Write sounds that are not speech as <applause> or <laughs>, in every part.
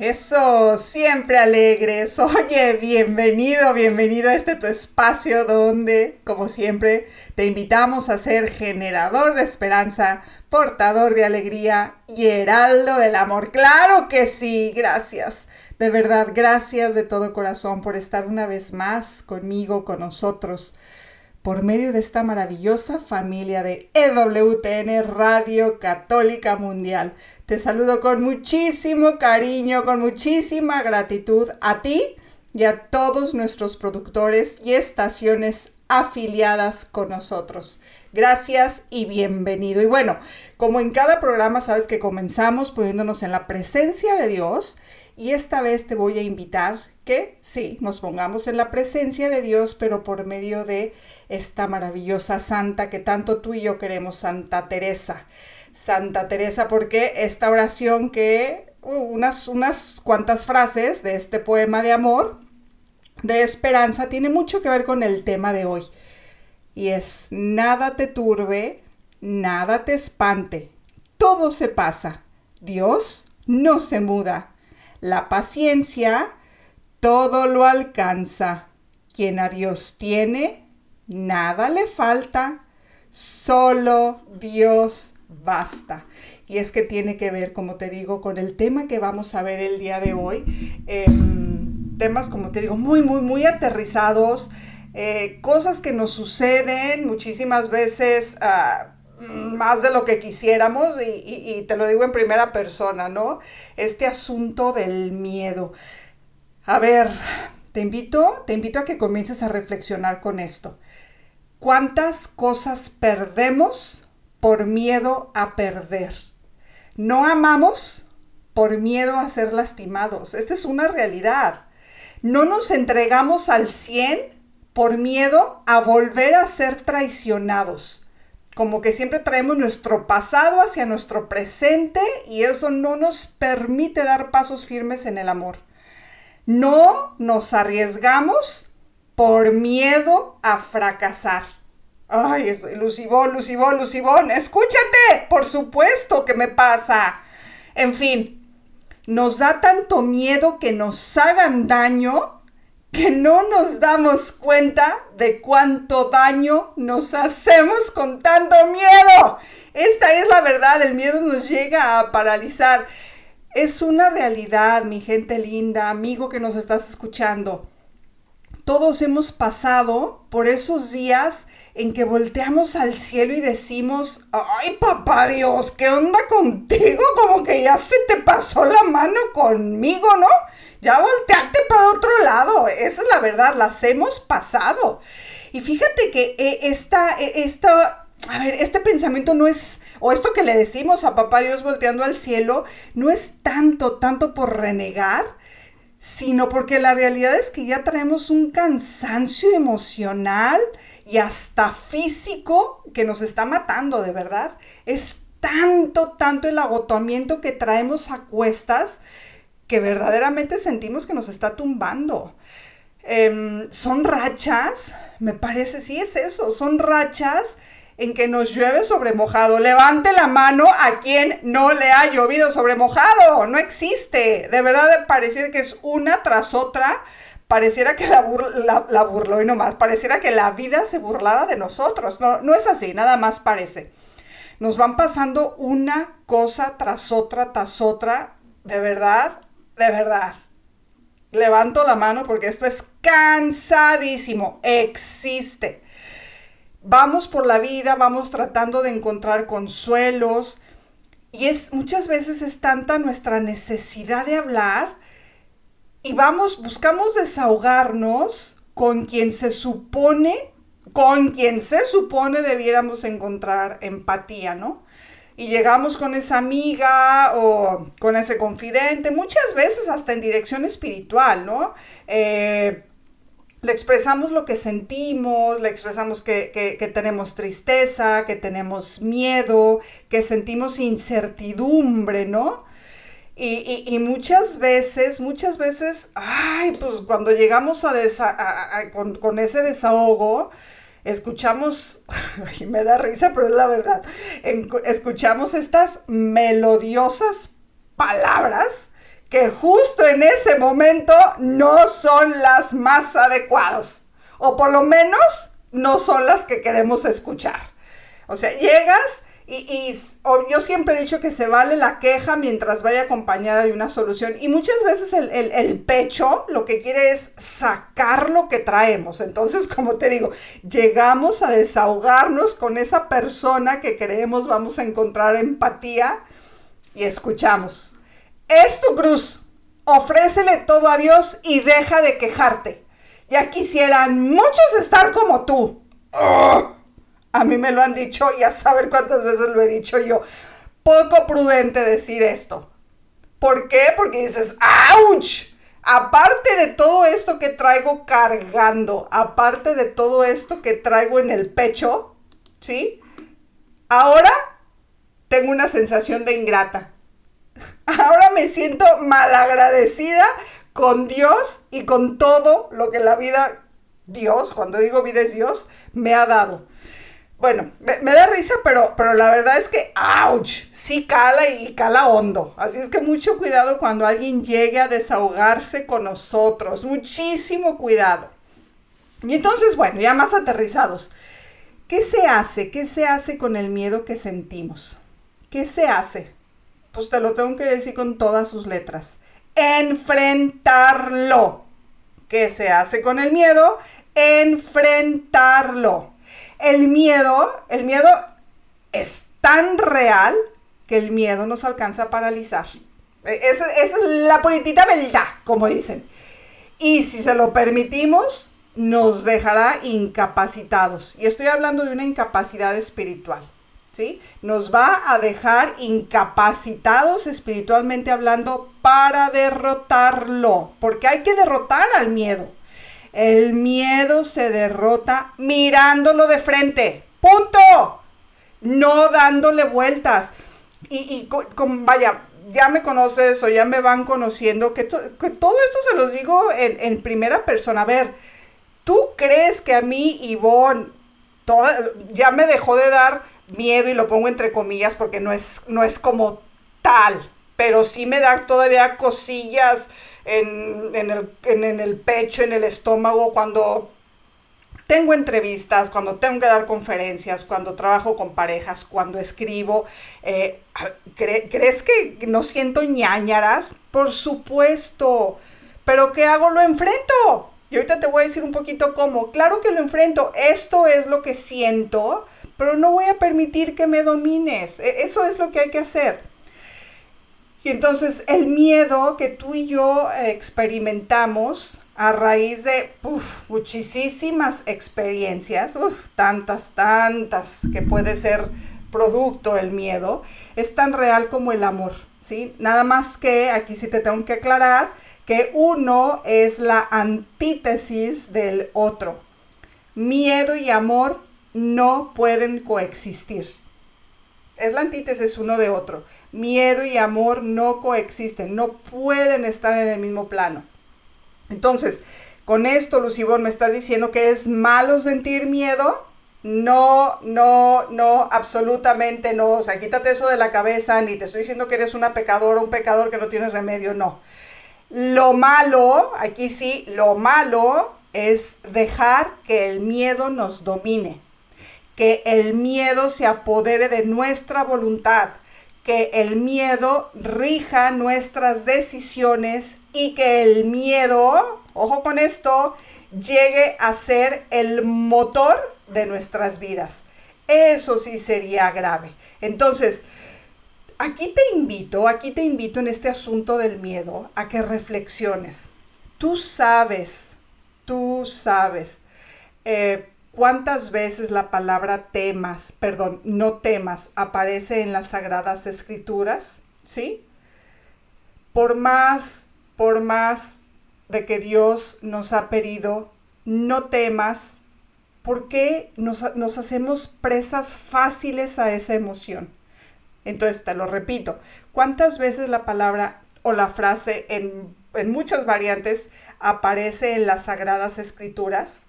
Eso, siempre alegres. <laughs> Oye, bienvenido, bienvenido a este tu espacio donde, como siempre, te invitamos a ser generador de esperanza, portador de alegría y heraldo del amor. Claro que sí, gracias. De verdad, gracias de todo corazón por estar una vez más conmigo, con nosotros, por medio de esta maravillosa familia de EWTN Radio Católica Mundial. Te saludo con muchísimo cariño, con muchísima gratitud a ti y a todos nuestros productores y estaciones afiliadas con nosotros. Gracias y bienvenido. Y bueno, como en cada programa sabes que comenzamos poniéndonos en la presencia de Dios y esta vez te voy a invitar que sí, nos pongamos en la presencia de Dios, pero por medio de esta maravillosa santa que tanto tú y yo queremos, Santa Teresa. Santa Teresa, porque esta oración que, uh, unas, unas cuantas frases de este poema de amor, de esperanza, tiene mucho que ver con el tema de hoy. Y es, nada te turbe, nada te espante, todo se pasa, Dios no se muda, la paciencia todo lo alcanza, quien a Dios tiene, nada le falta, solo Dios basta. Y es que tiene que ver, como te digo, con el tema que vamos a ver el día de hoy. Em, temas, como te digo, muy, muy, muy aterrizados. Eh, cosas que nos suceden muchísimas veces ah, más de lo que quisiéramos y, y te lo digo en primera persona, ¿no? Este asunto del miedo. A ver, te invito, te invito a que comiences a reflexionar con esto. ¿Cuántas cosas perdemos por miedo a perder. No amamos por miedo a ser lastimados. Esta es una realidad. No nos entregamos al 100 por miedo a volver a ser traicionados. Como que siempre traemos nuestro pasado hacia nuestro presente y eso no nos permite dar pasos firmes en el amor. No nos arriesgamos por miedo a fracasar. Ay, Lucibón, Lucibón, Lucibón, escúchate, por supuesto que me pasa. En fin, nos da tanto miedo que nos hagan daño que no nos damos cuenta de cuánto daño nos hacemos con tanto miedo. Esta es la verdad, el miedo nos llega a paralizar. Es una realidad, mi gente linda, amigo que nos estás escuchando. Todos hemos pasado por esos días en que volteamos al cielo y decimos, ay papá Dios, ¿qué onda contigo? Como que ya se te pasó la mano conmigo, ¿no? Ya volteate para otro lado. Esa es la verdad, las hemos pasado. Y fíjate que eh, esta, eh, esta, a ver, este pensamiento no es, o esto que le decimos a papá Dios volteando al cielo, no es tanto, tanto por renegar, sino porque la realidad es que ya traemos un cansancio emocional, y hasta físico que nos está matando, de verdad. Es tanto, tanto el agotamiento que traemos a cuestas que verdaderamente sentimos que nos está tumbando. Em, son rachas, me parece, sí es eso, son rachas en que nos llueve sobre mojado. Levante la mano a quien no le ha llovido sobre mojado. No existe. De verdad, parece que es una tras otra pareciera que la, la, burló y no más, pareciera que la vida se burlara de nosotros. No, no es así, nada más parece. Nos van pasando una cosa tras otra, tras otra, de verdad, de verdad. Levanto la mano porque esto es cansadísimo, existe. Vamos por la vida, vamos tratando de encontrar consuelos y es muchas veces es tanta nuestra necesidad de hablar y vamos, buscamos desahogarnos con quien se supone, con quien se supone debiéramos encontrar empatía, ¿no? y llegamos con esa amiga o con ese confidente, muchas veces hasta en dirección espiritual, ¿no? Eh, le expresamos lo que sentimos, le expresamos que, tenemos tristeza, que tenemos miedo, que sentimos incertidumbre, ¿no? Y, muchas veces, muchas veces, ay, pues cuando llegamos a, con, con, ese desahogo, escuchamos, <laughs> ay, me da risa, pero es la verdad, escuchamos estas melodiosas palabras que justo en ese momento no son las más adecuadas. O por lo menos no son las que queremos escuchar. O sea, llegas y, yo siempre he dicho que se vale la queja mientras vaya acompañada de una solución. Y muchas veces el, el, pecho lo que quiere es sacar lo que traemos. Entonces, <laughs> como te digo, llegamos a desahogarnos con esa persona que creemos vamos a encontrar empatía y escuchamos es tu cruz. Ofrécele todo a Dios y deja de quejarte. Ya quisieran muchos estar como tú. A mí me lo han dicho y a saber cuántas veces lo he dicho yo. Poco prudente decir esto. ¿Por qué? Porque dices, ¡ouch! Aparte de todo esto que traigo cargando, aparte de todo esto que traigo en el pecho, ¿sí? Ahora tengo una sensación de ingrata ahora me siento malagradecida con Dios y con todo lo que la vida, Dios, cuando digo vida es Dios, me ha dado. Bueno, me, da risa, pero, pero la verdad es que, ouch, sí cala y cala hondo. Así es que mucho cuidado cuando alguien llegue a desahogarse con nosotros. Muchísimo cuidado. Y entonces, bueno, ya más aterrizados. ¿Qué se hace? ¿Qué se hace con el miedo que sentimos? ¿Qué se hace? Pues te lo tengo que decir con todas sus letras. Enfrentarlo. ¿Qué se hace con el miedo? Enfrentarlo. El miedo, el miedo es tan real que el miedo nos alcanza a paralizar. E, esa, es la puritita verdad, como dicen. Y si se lo permitimos, nos dejará incapacitados. Y estoy hablando de una incapacidad espiritual. ¿Sí? Nos va a dejar incapacitados espiritualmente hablando para derrotarlo, porque hay que derrotar al miedo. El miedo se derrota mirándolo de frente. Punto. No dándole vueltas. Y, vaya, ya me conoces o ya me van conociendo, que, todo esto se los digo en, en, primera persona. A ver, ¿tú crees que a mí, Ivonne, ya me dejó de dar miedo y lo pongo entre comillas porque no es, no es como tal, pero sí me da todavía cosillas en, el, en, el pecho, en el estómago, cuando tengo entrevistas, cuando tengo que dar conferencias, cuando trabajo con parejas, cuando escribo. Eh, ¿Crees que no siento ñañaras? Por supuesto. Pero ¿qué hago? Lo enfrento. Y ahorita te voy a decir un poquito cómo. Claro que lo enfrento. Esto es lo que siento pero no voy a permitir que me domines. E, eso es lo que hay que hacer. Y entonces el miedo que tú y yo experimentamos a raíz de muchísimas experiencias, tantas, tantas que puede ser producto el miedo, es tan real como el amor, ¿sí? Nada más que aquí sí te tengo que aclarar que uno es la antítesis del otro. Miedo y amor no pueden coexistir. Es la antítesis uno de otro. Miedo y amor no coexisten, no pueden estar en el mismo plano. Entonces, con esto, Lucibón, ¿me estás diciendo que es malo sentir miedo? No, no, no, absolutamente no. O sea, quítate eso de la cabeza, ni te estoy diciendo que eres una pecadora, un pecador que no tiene remedio, no. Lo malo, aquí sí, lo malo es dejar que el miedo nos domine que el miedo se apodere de nuestra voluntad, que el miedo rija nuestras decisiones y que el miedo, ojo con esto, llegue a ser el motor de nuestras vidas. Eso sí sería grave. Entonces, aquí te invito, aquí te invito en este asunto del miedo a que reflexiones. Tú sabes, tú sabes. Eh, ¿Cuántas veces la palabra temas, perdón, no temas, aparece en las sagradas escrituras? ¿Sí? Por más, por más de que Dios nos ha pedido, no temas, ¿por qué nos, hacemos presas fáciles a esa emoción? Entonces, te lo repito, ¿cuántas veces la palabra o la frase en, en muchas variantes aparece en las sagradas escrituras?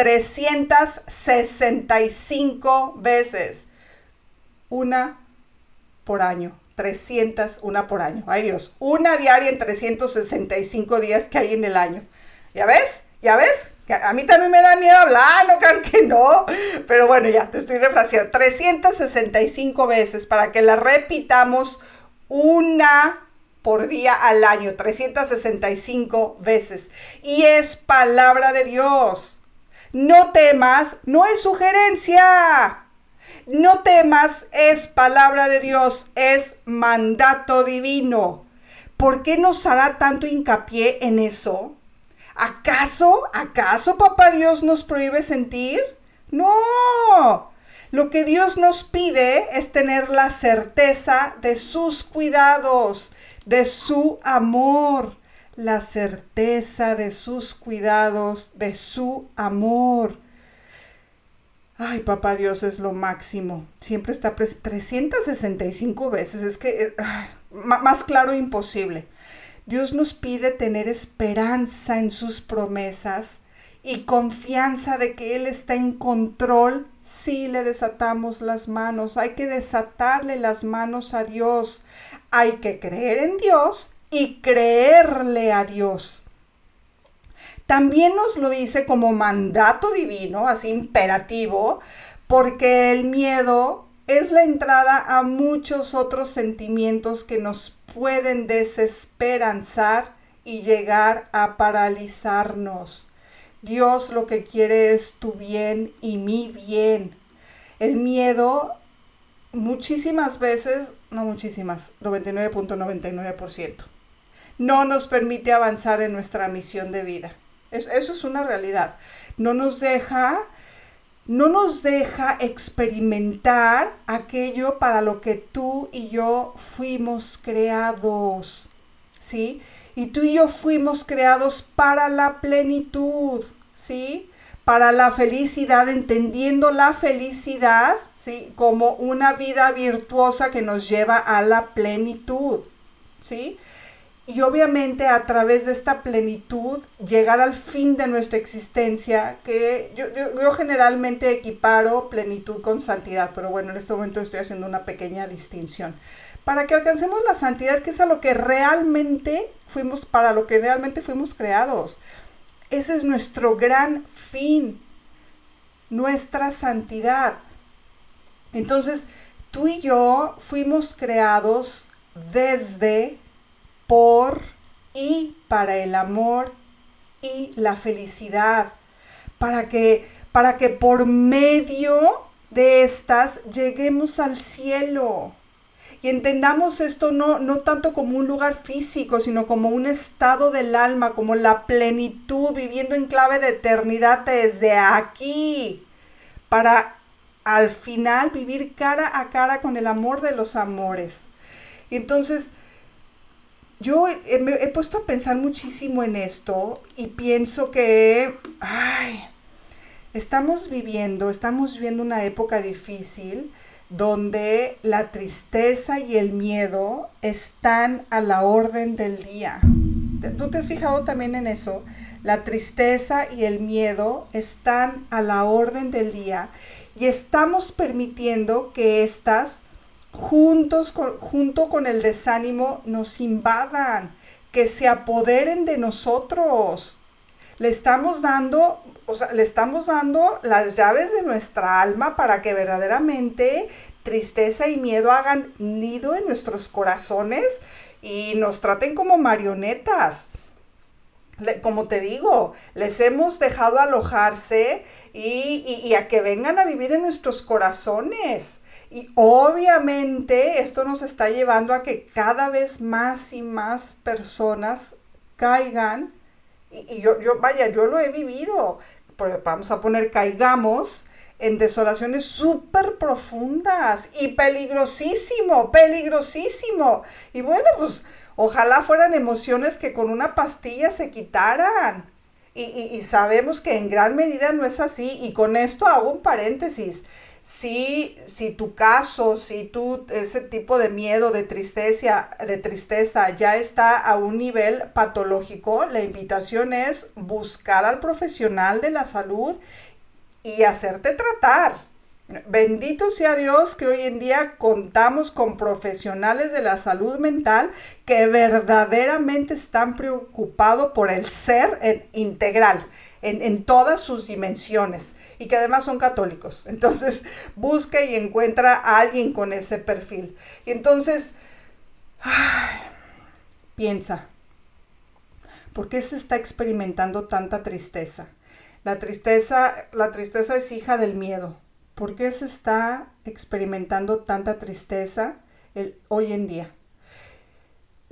365 veces. Una por año. 300, una por año. Ay Dios, una diaria en 365 días que hay en el año. ¿Ya ves? ¿Ya ves? A mí también me da miedo hablar, no crean que no. Pero bueno, ya te estoy refraseando. 365 veces para que la repitamos una por día al año. 365 veces. Y es palabra de Dios. No temas, no es sugerencia. No temas es palabra de Dios, es mandato divino. ¿Por qué nos hará tanto hincapié en eso? ¿Acaso, acaso papá Dios nos prohíbe sentir? No. Lo que Dios nos pide es tener la certeza de sus cuidados, de su amor la certeza de sus cuidados, de su amor. Ay, papá Dios es lo máximo. Siempre está 365 veces. Es que más claro imposible. Dios nos pide tener esperanza en sus promesas y confianza de que Él está en control si le desatamos las manos. Hay que desatarle las manos a Dios. Hay que creer en Dios y creerle a Dios. También nos lo dice como mandato divino, así imperativo, porque el miedo es la entrada a muchos otros sentimientos que nos pueden desesperanzar y llegar a paralizarnos. Dios lo que quiere es tu bien y mi bien. El miedo muchísimas veces, no muchísimas, 99.99% no nos permite avanzar en nuestra misión de vida. eso es una realidad. No nos deja, no nos deja experimentar aquello para lo que tú y yo fuimos creados. ¿Sí? Y tú y yo fuimos creados para la plenitud, ¿sí? Para la felicidad, entendiendo la felicidad, ¿sí? Como una vida virtuosa que nos lleva a la plenitud, ¿sí? Y obviamente a través de esta plenitud llegar al fin de nuestra existencia, que yo, generalmente equiparo plenitud con santidad, pero bueno, en este momento estoy haciendo una pequeña distinción. Para que alcancemos la santidad, que es a lo que realmente fuimos, para lo que realmente fuimos creados. Ese es nuestro gran fin, nuestra santidad. Entonces, tú y yo fuimos creados desde por y para el amor y la felicidad, para que, para que por medio de estas lleguemos al cielo. Y entendamos esto no, no tanto como un lugar físico, sino como un estado del alma, como la plenitud, viviendo en clave de eternidad desde aquí, para al final vivir cara a cara con el amor de los amores. Entonces, yo me he puesto a pensar muchísimo en esto y pienso que, ay, estamos viviendo, estamos viviendo una época difícil donde la tristeza y el miedo están a la orden del día. ¿Tú te has fijado también en eso? La tristeza y el miedo están a la orden del día y estamos permitiendo que estas juntos junto con el desánimo nos invadan, que se apoderen de nosotros. Le estamos dando, o sea, le estamos dando las llaves de nuestra alma para que verdaderamente tristeza y miedo hagan nido en nuestros corazones y nos traten como marionetas. como te digo, les hemos dejado alojarse y a que vengan a vivir en nuestros corazones. Y obviamente esto nos está llevando a que cada vez más y más personas caigan. Y, yo, yo, vaya, yo lo he vivido. vamos a poner caigamos en desolaciones súper profundas y peligrosísimo, peligrosísimo. Y bueno, pues ojalá fueran emociones que con una pastilla se quitaran. Y, sabemos que en gran medida no es así. Y con esto hago un paréntesis. Si, si tu caso, si ese tipo de miedo, de tristeza, de tristeza ya está a un nivel patológico, la invitación es buscar al profesional de la salud y hacerte tratar. Bendito sea Dios que hoy en día contamos con profesionales de la salud mental que verdaderamente están preocupados por el ser integral, en, todas sus dimensiones y que además son católicos. <laughs> Entonces busca y encuentra a alguien con ese perfil. Y entonces, piensa, ¿por qué se está experimentando tanta tristeza? La tristeza, la tristeza es hija del miedo. ¿Por qué se está experimentando tanta tristeza hoy en día?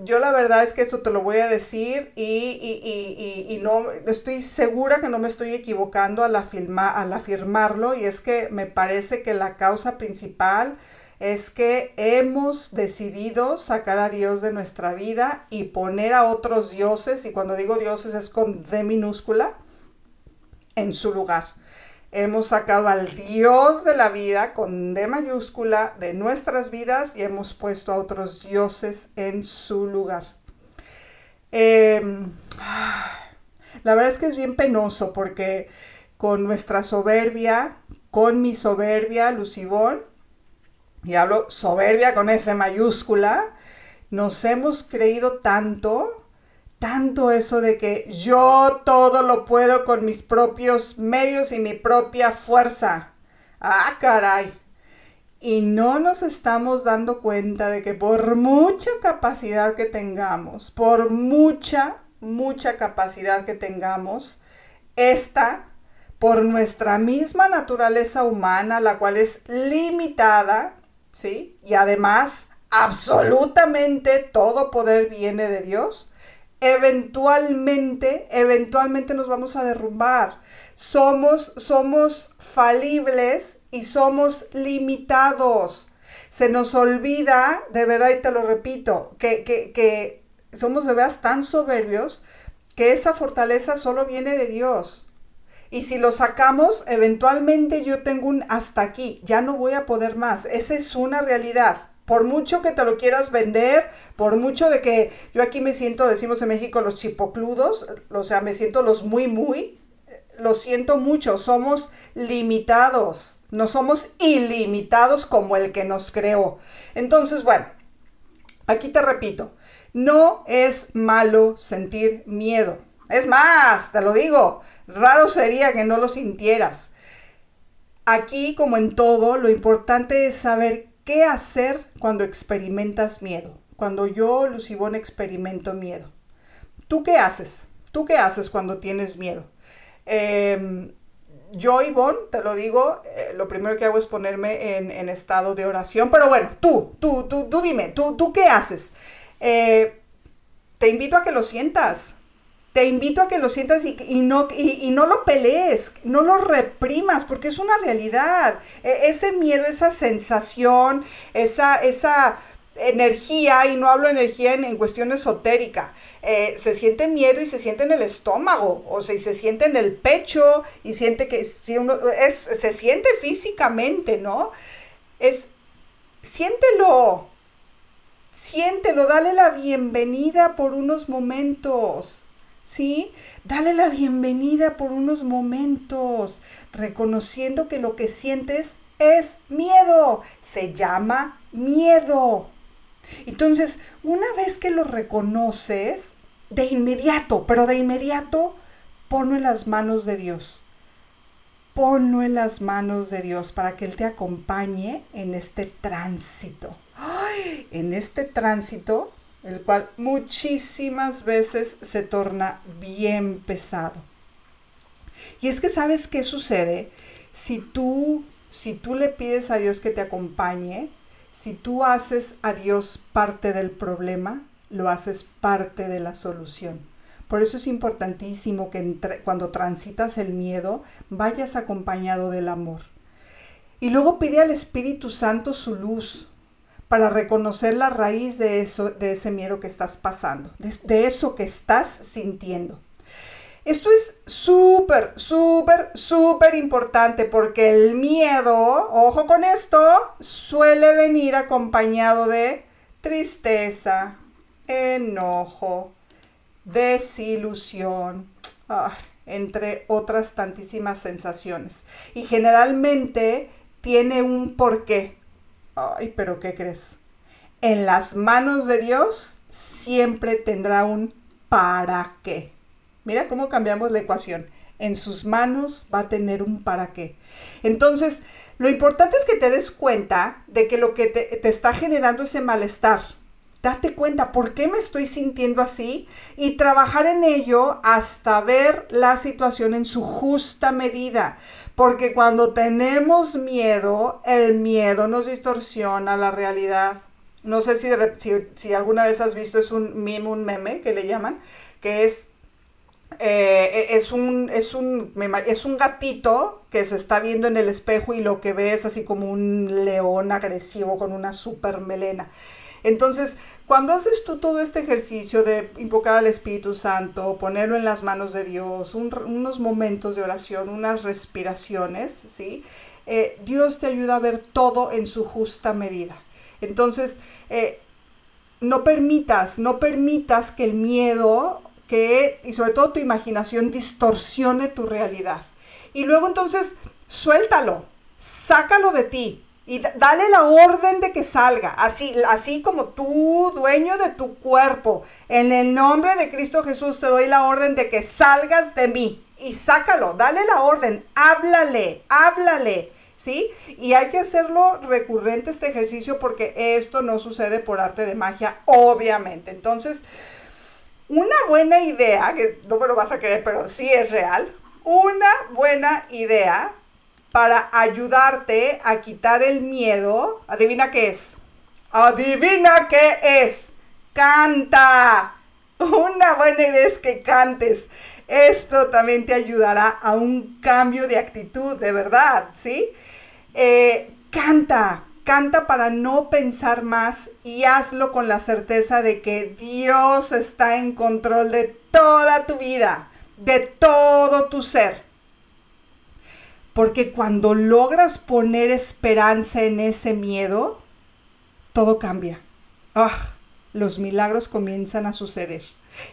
Yo la verdad es que esto te lo voy a decir y, no estoy segura que no me estoy equivocando al, al afirmarlo y es que me parece que la causa principal es que hemos decidido sacar a Dios de nuestra vida y poner a otros dioses, y cuando digo dioses es con D minúscula, en su lugar. Hemos sacado al Dios de la vida con D mayúscula de nuestras vidas y hemos puesto a otros dioses en su lugar. Em, la verdad es que es bien penoso porque con nuestra soberbia, con mi soberbia, Lucibón, y hablo soberbia con S mayúscula, nos hemos creído tanto tanto eso de que yo todo lo puedo con mis propios medios y mi propia fuerza. Ah, caray. Y no nos estamos dando cuenta de que por mucha capacidad que tengamos, por mucha, mucha capacidad que tengamos, esta, por nuestra misma naturaleza humana, la cual es limitada, ¿sí? Y además, absolutamente todo poder viene de Dios, eventualmente, eventualmente nos vamos a derrumbar. Somos, somos falibles y somos limitados. Se nos olvida, de verdad, y te lo repito, que, que, que somos de veras tan soberbios que esa fortaleza solo viene de Dios. Y si lo sacamos, eventualmente yo tengo un hasta aquí, ya no voy a poder más. Esa es una realidad por mucho que te lo quieras vender, por mucho de que yo aquí me siento, decimos en México, los chipocludos, o sea, me siento los muy, muy, lo siento mucho, somos limitados, no somos ilimitados como el que nos creó. Entonces, bueno, aquí te repito, no es malo sentir miedo. Es más, te lo digo, raro sería que no lo sintieras. Aquí, como en todo, lo importante es saber ¿Qué hacer cuando experimentas miedo? Cuando yo, Lucibón, experimento miedo. ¿Tú qué haces? ¿Tú qué haces cuando tienes miedo? Em, yo, Ivonne, te lo digo, eh, lo primero que hago es ponerme en, estado de oración. Pero bueno, tú, tú, tú, tú dime, ¿tú, tú qué haces? Eh, te invito a que lo sientas te invito a que lo sientas y, no, y, no lo pelees, no lo reprimas, porque es una realidad. E, ese miedo, esa sensación, esa, esa energía, y no hablo energía en, cuestión esotérica, eh, se siente miedo y se siente en el estómago, o sea, y se siente en el pecho, y siente que si uno, es, se siente físicamente, ¿no? Es, siéntelo, siéntelo, dale la bienvenida por unos momentos. ¿Sí? Dale la bienvenida por unos momentos, reconociendo que lo que sientes es miedo. Se llama miedo. Entonces, una vez que lo reconoces, de inmediato, pero de inmediato, ponlo en las manos de Dios. Ponlo en las manos de Dios para que Él te acompañe en este tránsito. ¡Ay! En este tránsito el cual muchísimas veces se torna bien pesado. Y es que sabes qué sucede si tú si tú le pides a Dios que te acompañe, si tú haces a Dios parte del problema, lo haces parte de la solución. Por eso es importantísimo que cuando transitas el miedo vayas acompañado del amor. Y luego pide al Espíritu Santo su luz para reconocer la raíz de, eso, de ese miedo que estás pasando, de eso que estás sintiendo. Esto es súper, súper, súper importante porque el miedo, ojo con esto, suele venir acompañado de tristeza, enojo, desilusión, ah, entre otras tantísimas sensaciones. Y generalmente tiene un porqué. Ay, pero ¿qué crees? En las manos de Dios siempre tendrá un para qué. Mira cómo cambiamos la ecuación. En sus manos va a tener un para qué. Entonces, lo importante es que te des cuenta de que lo que te, te está generando ese malestar, date cuenta por qué me estoy sintiendo así y trabajar en ello hasta ver la situación en su justa medida. Porque cuando tenemos miedo, el miedo nos distorsiona la realidad. No sé si, si, alguna vez has visto, es un meme, un meme que le llaman, que es, eh, es, un, es, un, es un gatito que se está viendo en el espejo y lo que ve es así como un león agresivo con una super melena. Entonces, cuando haces tú todo este ejercicio de invocar al Espíritu Santo, ponerlo en las manos de Dios, unos momentos de oración, unas respiraciones, ¿sí? Eh, Dios te ayuda a ver todo en su justa medida. Entonces, eh, no permitas, no permitas que el miedo que, y sobre todo tu imaginación distorsione tu realidad. Y luego entonces, suéltalo, sácalo de ti, y dale la orden de que salga, así, así como tú, dueño de tu cuerpo. En el nombre de Cristo Jesús te doy la orden de que salgas de mí y sácalo, dale la orden, háblale, háblale. ¿Sí? Y hay que hacerlo recurrente este ejercicio porque esto no sucede por arte de magia, obviamente. Entonces, una buena idea, que no me lo vas a creer, pero sí es real, una buena idea para ayudarte a quitar el miedo. Adivina qué es. Adivina qué es. Canta. Una buena idea es que cantes. Esto también te ayudará a un cambio de actitud, de verdad, ¿sí? Eh, canta, canta para no pensar más y hazlo con la certeza de que Dios está en control de toda tu vida, de todo tu ser. Porque cuando logras poner esperanza en ese miedo, todo cambia. Ah, los milagros comienzan a suceder.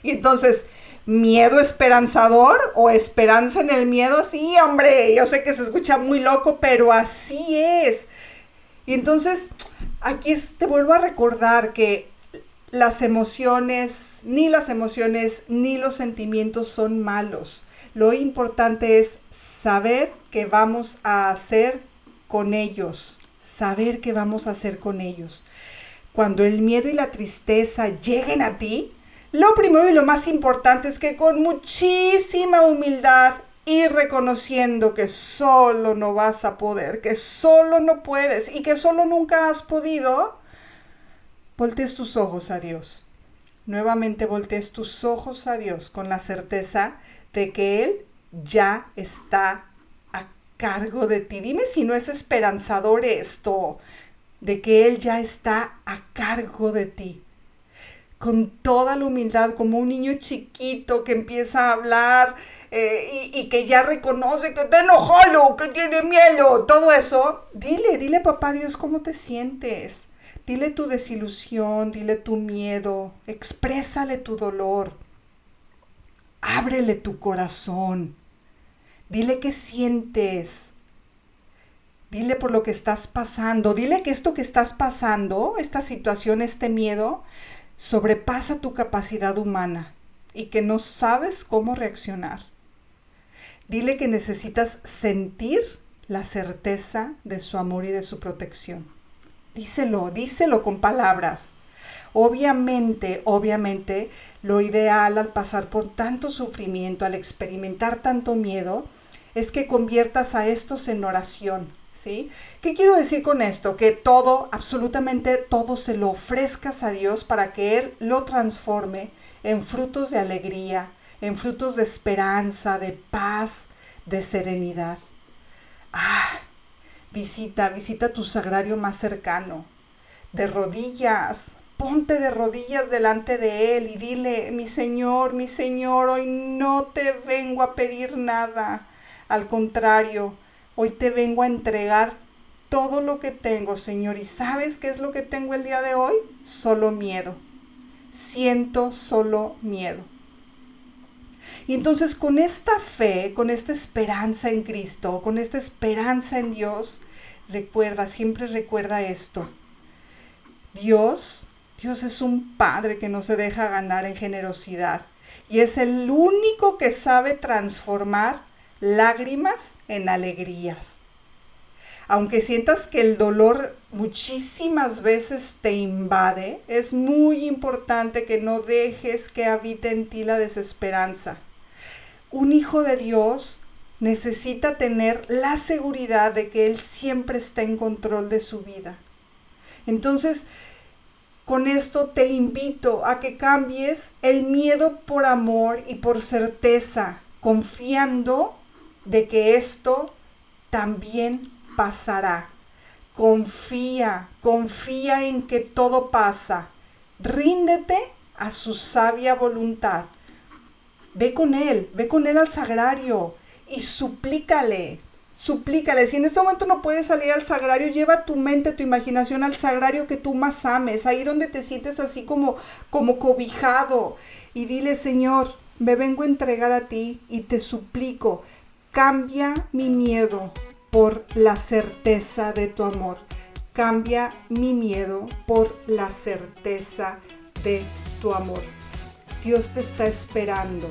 Y entonces, ¿miedo esperanzador o esperanza en el miedo? Sí, hombre, yo sé que se escucha muy loco, pero así es. Y entonces, aquí te vuelvo a recordar que las emociones, ni las emociones, ni los sentimientos son malos. Lo importante es saber qué vamos a hacer con ellos, saber qué vamos a hacer con ellos. Cuando el miedo y la tristeza lleguen a ti, lo primero y lo más importante es que con muchísima humildad y reconociendo que solo no vas a poder, que solo no puedes y que solo nunca has podido, voltees tus ojos a Dios. Nuevamente voltees tus ojos a Dios con la certeza de que Él ya está cargo de ti. Dime si no es esperanzador esto, de que Él ya está a cargo de ti. Con toda la humildad, como un niño chiquito que empieza a hablar eh, y, que ya reconoce que está enojado, que tiene miedo, todo eso. Dile, dile papá Dios cómo te sientes. Dile tu desilusión, dile tu miedo, exprésale tu dolor. Ábrele tu corazón. Dile qué sientes. Dile por lo que estás pasando. Dile que esto que estás pasando, esta situación, este miedo, sobrepasa tu capacidad humana y que no sabes cómo reaccionar. Dile que necesitas sentir la certeza de su amor y de su protección. Díselo, díselo con palabras. Obviamente, obviamente, lo ideal al pasar por tanto sufrimiento, al experimentar tanto miedo, es que conviertas a estos en oración, ¿sí? ¿Qué quiero decir con esto? Que todo, absolutamente todo se lo ofrezcas a Dios para que Él lo transforme en frutos de alegría, en frutos de esperanza, de paz, de serenidad. Ah, visita, visita tu sagrario más cercano, de rodillas, ponte de rodillas delante de Él y dile, mi Señor, mi Señor, hoy no te vengo a pedir nada. Al contrario, hoy te vengo a entregar todo lo que tengo, Señor. ¿Y sabes qué es lo que tengo el día de hoy? Solo miedo. Siento solo miedo. Y entonces con esta fe, con esta esperanza en Cristo, con esta esperanza en Dios, recuerda, siempre recuerda esto. Dios Dios es un Padre que no se deja ganar en generosidad y es el único que sabe transformar lágrimas en alegrías. Aunque sientas que el dolor muchísimas veces te invade, es muy importante que no dejes que habite en ti la desesperanza. Un hijo de Dios necesita tener la seguridad de que Él siempre está en control de su vida. Entonces, con esto te invito a que cambies el miedo por amor y por certeza, confiando de que esto también pasará. Confía, confía en que todo pasa. Ríndete a su sabia voluntad. Ve con él, ve con él al sagrario y suplícale, Suplícale, si en este momento no puedes salir al sagrario, lleva tu mente, tu imaginación al sagrario que tú más ames, ahí donde te sientes así como, como cobijado. Y dile, Señor, me vengo a entregar a ti y te suplico, cambia mi miedo por la certeza de tu amor. Cambia mi miedo por la certeza de tu amor. Dios te está esperando.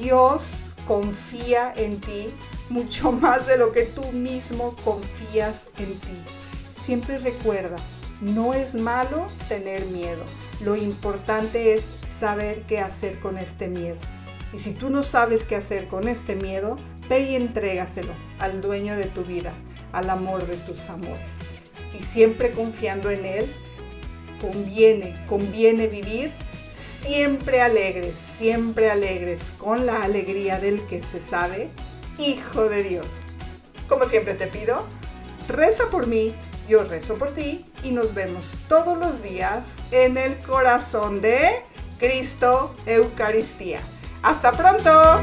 Dios confía en ti mucho más de lo que tú mismo confías en ti. Siempre recuerda, no es malo tener miedo. Lo importante es saber qué hacer con este miedo. Y si tú no sabes qué hacer con este miedo, ve y entrégaselo al dueño de tu vida, al amor de tus amores. Y siempre confiando en Él, conviene, conviene vivir siempre alegres, siempre alegres, con la alegría del que se sabe, Hijo de Dios. Como siempre te pido, reza por mí, yo rezo por ti y nos vemos todos los días en el corazón de Cristo Eucaristía. Hasta pronto.